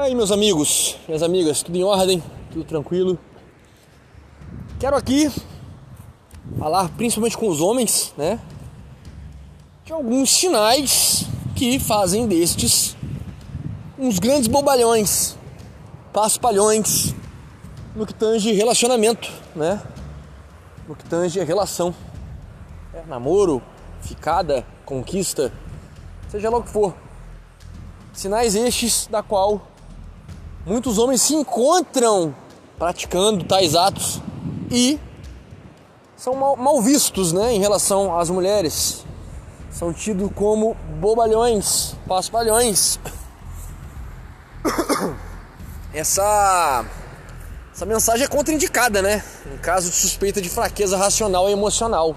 Aí, meus amigos, minhas amigas, tudo em ordem, tudo tranquilo. Quero aqui falar principalmente com os homens, né? De alguns sinais que fazem destes uns grandes bobalhões, paspalhões no que tange relacionamento, né? No que tange relação. É, namoro, ficada, conquista, seja lá o que for. Sinais estes da qual muitos homens se encontram praticando tais atos e são mal, mal vistos né, em relação às mulheres. São tidos como bobalhões, paspalhões. Essa, essa mensagem é contraindicada, né? Em caso de suspeita de fraqueza racional e emocional.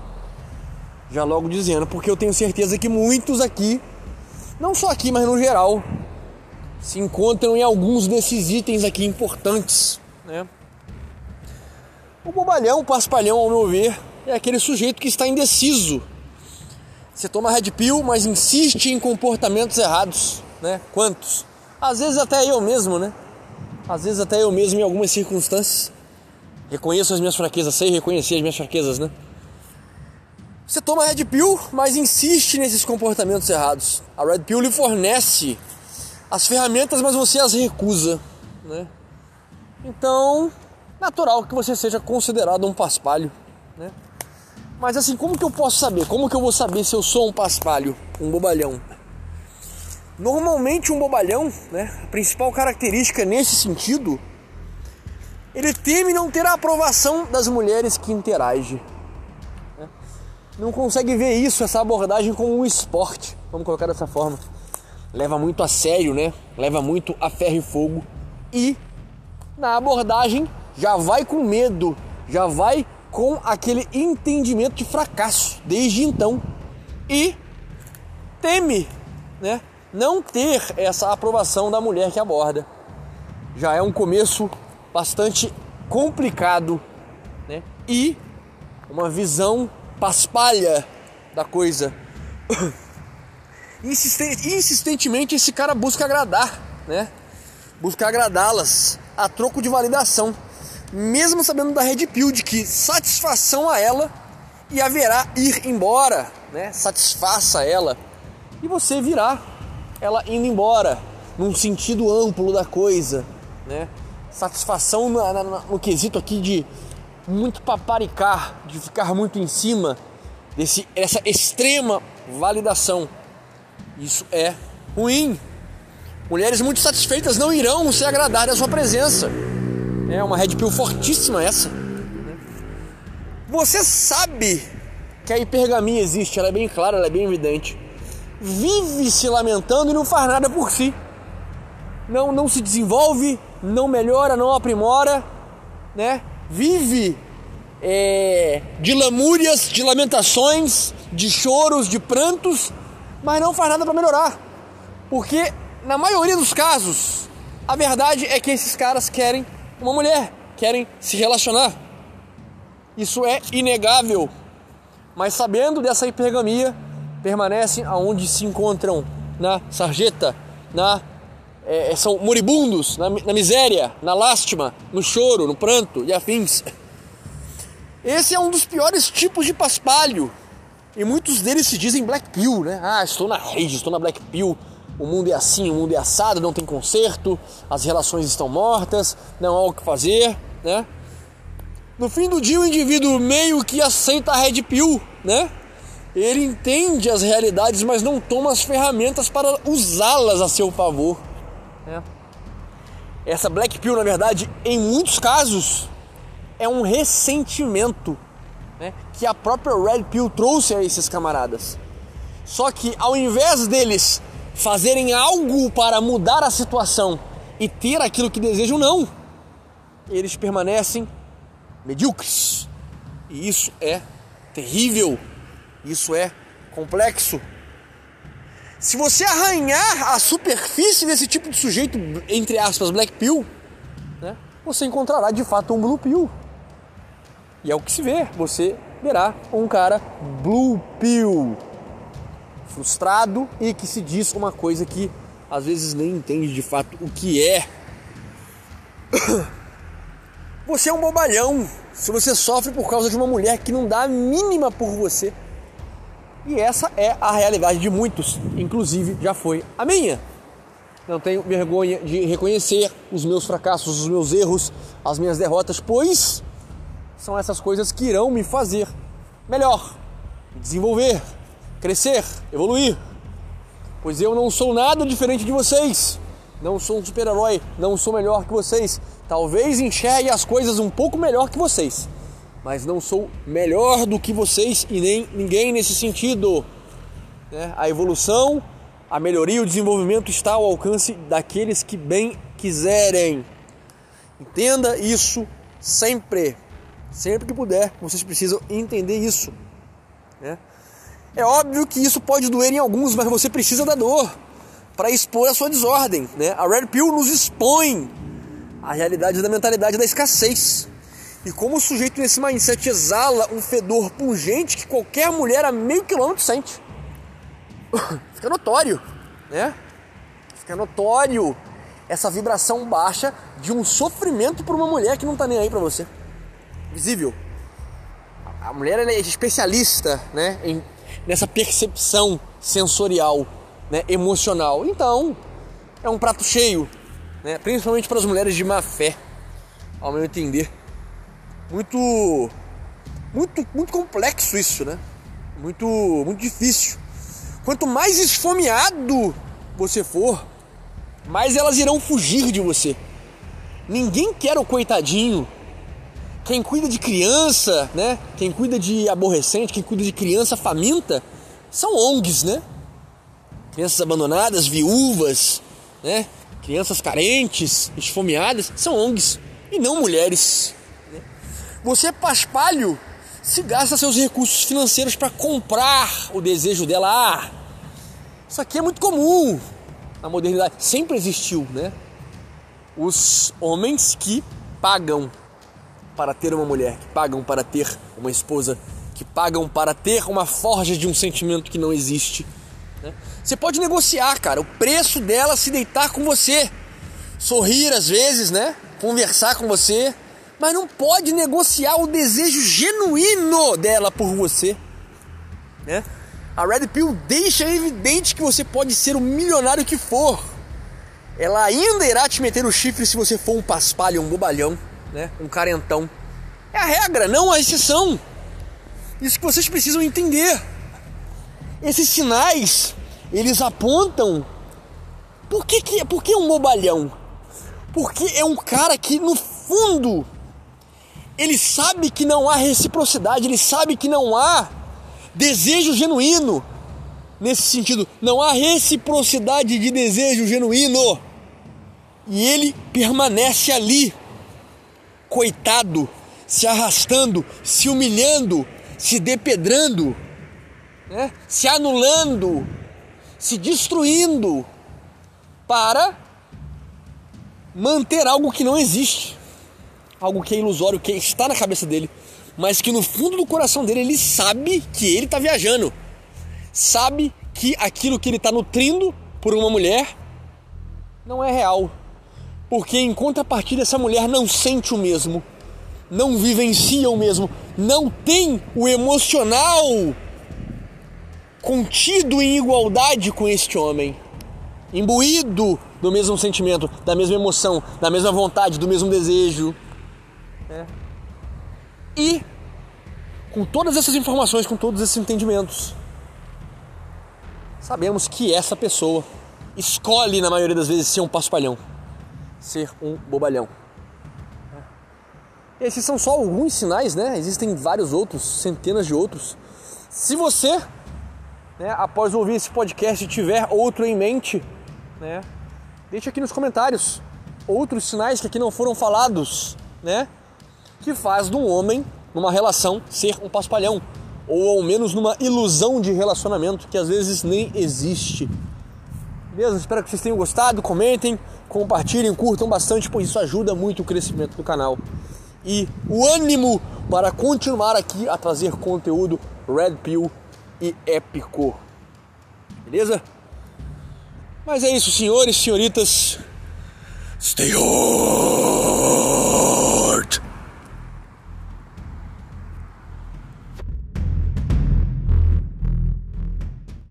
Já logo dizendo, porque eu tenho certeza que muitos aqui, não só aqui, mas no geral, se encontram em alguns desses itens aqui importantes, né? O bobalhão, o paspalhão, ao meu ver, é aquele sujeito que está indeciso. Você toma red pill, mas insiste em comportamentos errados, né? Quantos? Às vezes até eu mesmo, né? Às vezes até eu mesmo em algumas circunstâncias. Reconheço as minhas fraquezas, sei reconhecer as minhas fraquezas, né? Você toma Red Pill, mas insiste nesses comportamentos errados. A Red Pill lhe fornece as ferramentas, mas você as recusa, né? Então, natural que você seja considerado um paspalho, né? Mas assim, como que eu posso saber? Como que eu vou saber se eu sou um paspalho, um bobalhão? Normalmente um bobalhão, né, a principal característica nesse sentido, ele teme não ter a aprovação das mulheres que interage. Né? Não consegue ver isso, essa abordagem como um esporte, vamos colocar dessa forma. Leva muito a sério, né? Leva muito a ferro e fogo. E na abordagem já vai com medo, já vai com aquele entendimento de fracasso desde então. E teme, né? não ter essa aprovação da mulher que aborda. Já é um começo bastante complicado né? e uma visão paspalha da coisa. Insistentemente esse cara busca agradar, né? Busca agradá-las a troco de validação, mesmo sabendo da Red Pill de que satisfação a ela e haverá ir embora, né? Satisfaça ela e você virá ela indo embora, num sentido amplo da coisa, né? Satisfação no, quesito aqui de muito paparicar, de ficar muito em cima desse essa extrema validação. Isso é ruim. Mulheres muito satisfeitas não irão se agradar da sua presença. É uma red pill fortíssima essa. Você sabe que a hipergamia existe, ela é bem clara, ela é bem evidente vive se lamentando e não faz nada por si. Não, não se desenvolve, não melhora, não aprimora, né? Vive é, de lamúrias, de lamentações, de choros, de prantos, mas não faz nada para melhorar. Porque na maioria dos casos, a verdade é que esses caras querem uma mulher, querem se relacionar. Isso é inegável. Mas sabendo dessa hipergamia, permanecem aonde se encontram na sarjeta, na é, são moribundos, na, na miséria, na lástima, no choro, no pranto e afins. Esse é um dos piores tipos de paspalho. E muitos deles se dizem black pill, né? Ah, estou na rede, estou na black pill. O mundo é assim, o mundo é assado, não tem conserto, as relações estão mortas, não há o que fazer, né? No fim do dia, o indivíduo meio que aceita a red pill, né? Ele entende as realidades, mas não toma as ferramentas para usá-las a seu favor. É. Essa Black Pill, na verdade, em muitos casos, é um ressentimento né, que a própria Red Pill trouxe a esses camaradas. Só que ao invés deles fazerem algo para mudar a situação e ter aquilo que desejam, não. Eles permanecem medíocres. E isso é terrível. Isso é complexo. Se você arranhar a superfície desse tipo de sujeito, entre aspas, black pill, né, você encontrará de fato um blue pill. E é o que se vê, você verá um cara blue pill, frustrado e que se diz uma coisa que às vezes nem entende de fato o que é. Você é um bobalhão se você sofre por causa de uma mulher que não dá a mínima por você. E essa é a realidade de muitos, inclusive já foi a minha. Não tenho vergonha de reconhecer os meus fracassos, os meus erros, as minhas derrotas, pois são essas coisas que irão me fazer melhor, desenvolver, crescer, evoluir. Pois eu não sou nada diferente de vocês. Não sou um super-herói, não sou melhor que vocês. Talvez enxergue as coisas um pouco melhor que vocês, mas não sou melhor do que vocês e nem ninguém nesse sentido. Né? A evolução a melhoria o desenvolvimento está ao alcance daqueles que bem quiserem. Entenda isso sempre. Sempre que puder, vocês precisam entender isso. Né? É óbvio que isso pode doer em alguns, mas você precisa da dor para expor a sua desordem. Né? A Red Pill nos expõe a realidade da mentalidade da escassez. E como o sujeito nesse mindset exala um fedor pungente que qualquer mulher a meio quilômetro sente. fica notório, né? Fica notório essa vibração baixa de um sofrimento por uma mulher que não tá nem aí para você. Visível. A mulher é especialista, né, em, nessa percepção sensorial, né, emocional. Então, é um prato cheio, né, principalmente para as mulheres de má fé, ao meu entender. Muito muito muito complexo isso, né? Muito muito difícil. Quanto mais esfomeado você for, mais elas irão fugir de você. Ninguém quer o coitadinho. Quem cuida de criança, né? Quem cuida de aborrecente, quem cuida de criança faminta, são ONGs, né? Crianças abandonadas, viúvas, né? Crianças carentes, esfomeadas, são ONGs e não mulheres. Né? Você paspalho se gasta seus recursos financeiros para comprar o desejo dela. Ah, isso aqui é muito comum na modernidade, sempre existiu, né? Os homens que pagam para ter uma mulher, que pagam para ter uma esposa, que pagam para ter uma forja de um sentimento que não existe. Né? Você pode negociar, cara, o preço dela se deitar com você, sorrir às vezes, né? Conversar com você, mas não pode negociar o desejo genuíno dela por você, né? A Red Pill deixa evidente que você pode ser o milionário que for. Ela ainda irá te meter o chifre se você for um paspalho, um bobalhão, né? Um carentão. É a regra, não a exceção. Isso que vocês precisam entender. Esses sinais, eles apontam por que, que, por que um bobalhão? Porque é um cara que no fundo ele sabe que não há reciprocidade, ele sabe que não há desejo genuíno. Nesse sentido, não há reciprocidade de desejo genuíno. E ele permanece ali, coitado, se arrastando, se humilhando, se depedrando, né? se anulando, se destruindo para manter algo que não existe. Algo que é ilusório, que está na cabeça dele, mas que no fundo do coração dele ele sabe que ele está viajando, sabe que aquilo que ele está nutrindo por uma mulher não é real, porque em contrapartida essa mulher não sente o mesmo, não vivencia o mesmo, não tem o emocional contido em igualdade com este homem, imbuído do mesmo sentimento, da mesma emoção, da mesma vontade, do mesmo desejo. É. E com todas essas informações, com todos esses entendimentos, sabemos que essa pessoa escolhe, na maioria das vezes, ser um paspalhão, ser um bobalhão. É. Esses são só alguns sinais, né? Existem vários outros, centenas de outros. Se você, né, após ouvir esse podcast, tiver outro em mente, né, deixe aqui nos comentários outros sinais que aqui não foram falados, né? que faz de um homem, numa relação, ser um paspalhão. Ou ao menos numa ilusão de relacionamento que às vezes nem existe. Beleza? Espero que vocês tenham gostado. Comentem, compartilhem, curtam bastante, pois isso ajuda muito o crescimento do canal. E o ânimo para continuar aqui a trazer conteúdo Red Pill e épico. Beleza? Mas é isso, senhores, senhoritas. Stay on!